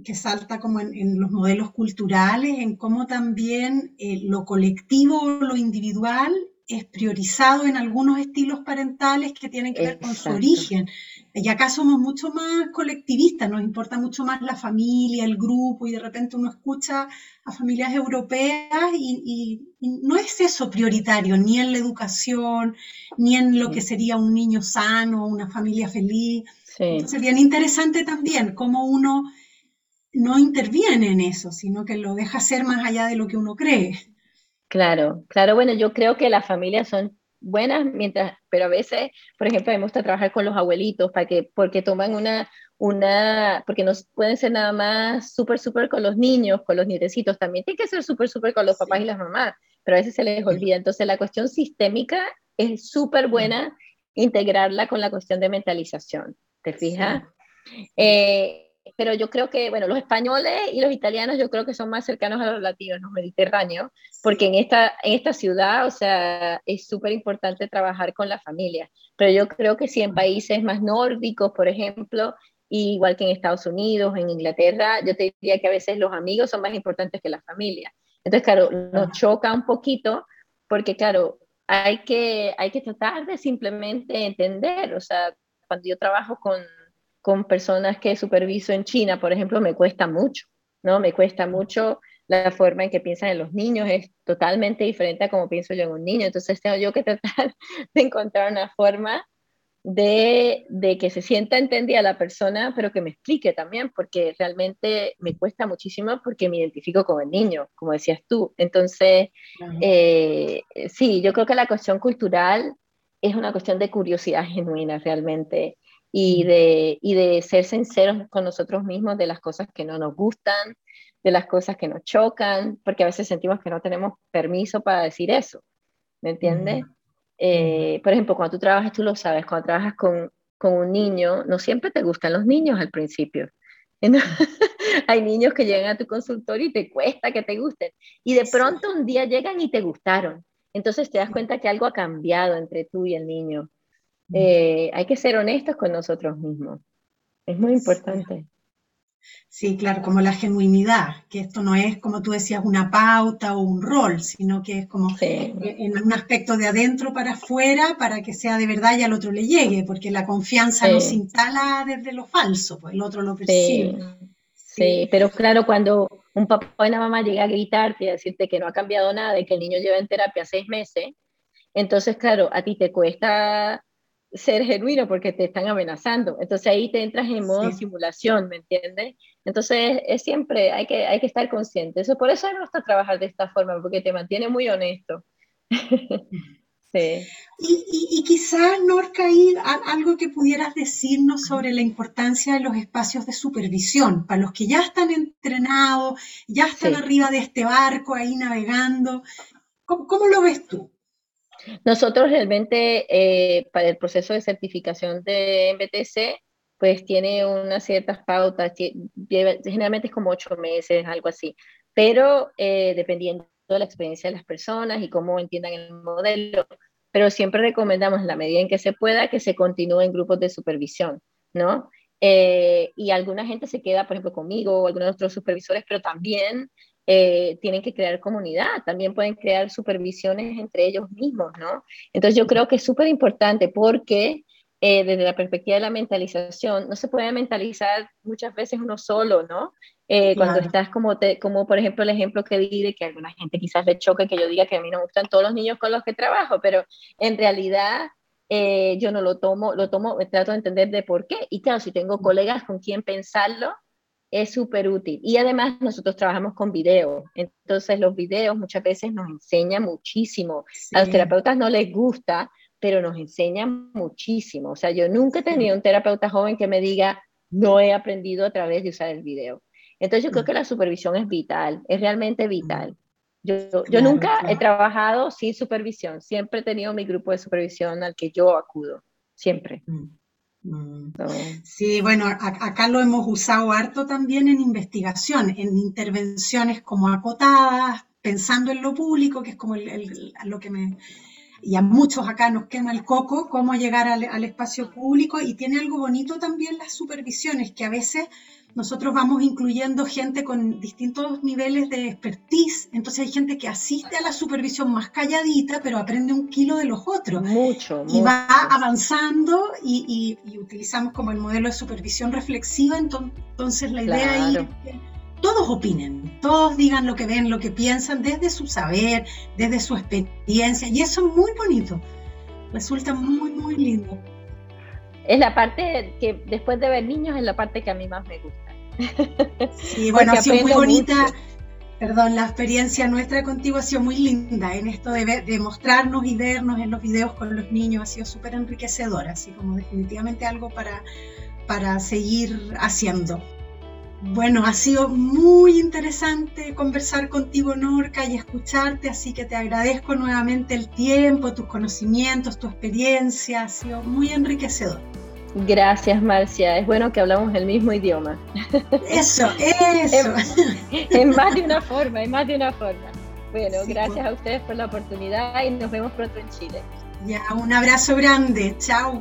que salta como en, en, los modelos culturales, en cómo también eh, lo colectivo o lo individual es priorizado en algunos estilos parentales que tienen que ver con su origen. Y acá somos mucho más colectivistas, nos importa mucho más la familia, el grupo, y de repente uno escucha a familias europeas y, no es eso prioritario, ni en la educación, ni en lo que sería un niño sano, una familia feliz. Entonces, bien interesante también cómo uno no interviene en eso, sino que lo deja ser más allá de lo que uno cree. Claro, claro, bueno, yo creo que las familias son buenas, mientras, pero a veces, por ejemplo, a mí me gusta trabajar con los abuelitos para que, porque toman una, una, porque no pueden ser nada más súper, súper con los niños, con los nietecitos, también tienen que ser súper, súper con los papás y las mamás, pero a veces se les olvida. Entonces, la cuestión sistémica es súper buena integrarla con la cuestión de mentalización, ¿te fijas? Eh, pero yo creo que, bueno, los españoles y los italianos yo creo que son más cercanos a los latinos, los mediterráneos, porque en esta, en esta ciudad, o sea, es súper importante trabajar con la familia. Pero yo creo que si en países más nórdicos, por ejemplo, igual que en Estados Unidos, en Inglaterra, yo te diría que a veces los amigos son más importantes que la familia. Entonces, claro, nos choca un poquito porque, claro, hay que, hay que tratar de simplemente entender, o sea, cuando yo trabajo con con personas que superviso en China, por ejemplo, me cuesta mucho, ¿no? Me cuesta mucho la forma en que piensan en los niños, es totalmente diferente a como pienso yo en un niño, entonces tengo yo que tratar de encontrar una forma de, de, que se sienta entendida la persona, pero que me explique también, porque realmente me cuesta muchísimo porque me identifico con el niño, como decías tú. Entonces, eh, sí, yo creo que la cuestión cultural es una cuestión de curiosidad genuina realmente y de, y de ser sinceros con nosotros mismos de las cosas que no nos gustan, de las cosas que nos chocan, porque a veces sentimos que no tenemos permiso para decir eso, ¿me entiendes? Eh, por ejemplo, cuando tú trabajas, tú lo sabes, cuando trabajas con, con un niño, no siempre te gustan los niños al principio. Hay niños que llegan a tu consultorio y te cuesta que te gusten. Y de pronto un día llegan y te gustaron. Entonces te das cuenta que algo ha cambiado entre tú y el niño. Eh, hay que ser honestos con nosotros mismos. Es muy importante. Sí, claro, como la genuinidad, que esto no es, como tú decías, una pauta o un rol, sino que es como en un aspecto de adentro para afuera para que sea de verdad y al otro le llegue, porque la confianza no se instala desde lo falso, pues el otro lo percibe. Sí. pero claro, cuando un papá o una mamá llega a gritarte y a decirte que no ha cambiado nada y que el niño lleva en terapia seis meses, entonces, claro, a ti te cuesta ser genuino porque te están amenazando. Entonces ahí te entras en modo simulación, ¿me entiendes? Entonces es siempre, hay que, hay que estar consciente. Eso, por eso me gusta trabajar de esta forma, porque te mantiene muy honesto. sí. Y, y, quizás, Norca, algo que pudieras decirnos sobre la importancia de los espacios de supervisión, para los que ya están entrenados, ya están arriba de este barco ahí navegando. cómo lo ves tú? Nosotros realmente eh, para el proceso de certificación de MBTC, pues tiene unas ciertas pautas, generalmente es como ocho meses, algo así, pero eh, dependiendo de la experiencia de las personas y cómo entiendan el modelo, pero siempre recomendamos en la medida en que se pueda que se continúe en grupos de supervisión, ¿no? Eh, y alguna gente se queda, por ejemplo, conmigo o algunos de nuestros supervisores, pero también eh, tienen que crear comunidad, también pueden crear supervisiones entre ellos mismos, ¿no? Entonces yo creo que es súper importante porque eh, desde la perspectiva de la mentalización, no se puede mentalizar muchas veces uno solo, ¿no? Eh, cuando estás como, te, como por ejemplo el ejemplo que di de que a alguna gente quizás le choque que yo diga que a mí no me gustan todos los niños con los que trabajo, pero en realidad yo no lo tomo, lo tomo, trato de entender de por qué. Y claro, si tengo colegas con quien pensarlo, es súper útil. Y además nosotros trabajamos con video, entonces los videos muchas veces nos enseñan muchísimo. A los terapeutas no les gusta, pero nos enseñan muchísimo. O sea, yo nunca he tenido un terapeuta joven que me diga, no he aprendido a través de usar el video. Entonces yo creo mm. que la supervisión es vital, es realmente vital. Yo, yo nunca he trabajado sin supervisión, siempre he tenido mi grupo de supervisión al que yo acudo, siempre. Mm. Mm. Sí, bueno, acá lo hemos usado harto también en investigación, en intervenciones como acotadas, pensando en lo público, que es como lo que me... Y a muchos acá nos quema el coco cómo llegar al, al espacio público y tiene algo bonito también las supervisiones, que a veces nosotros vamos incluyendo gente con distintos niveles de expertise, entonces hay gente que asiste a la supervisión más calladita, pero aprende un kilo de los otros. Mucho. Y va avanzando y, utilizamos como el modelo de supervisión reflexiva, entonces la idea es que todos opinen, todos digan lo que ven, lo que piensan, desde su saber, desde su experiencia, y eso es muy bonito, resulta muy, muy lindo es la parte que después de ver niños es la parte que a mí más me gusta. Sí, bueno, ha sido muy bonita. Perdón, la experiencia nuestra contigo ha sido muy linda en esto de, de mostrarnos y vernos en los videos con los niños, ha sido súper enriquecedora, así como definitivamente algo para, para seguir haciendo. Bueno, ha sido muy interesante conversar contigo, Norca, y escucharte, así que te agradezco nuevamente el tiempo, tus conocimientos, tu experiencia, ha sido muy enriquecedor. Gracias, Marcia. Es bueno que hablamos el mismo idioma. Eso, eso. en, más de una forma, en más de una forma. Bueno, gracias pues. a ustedes por la oportunidad y nos vemos pronto en Chile. Ya, un abrazo grande. Chao.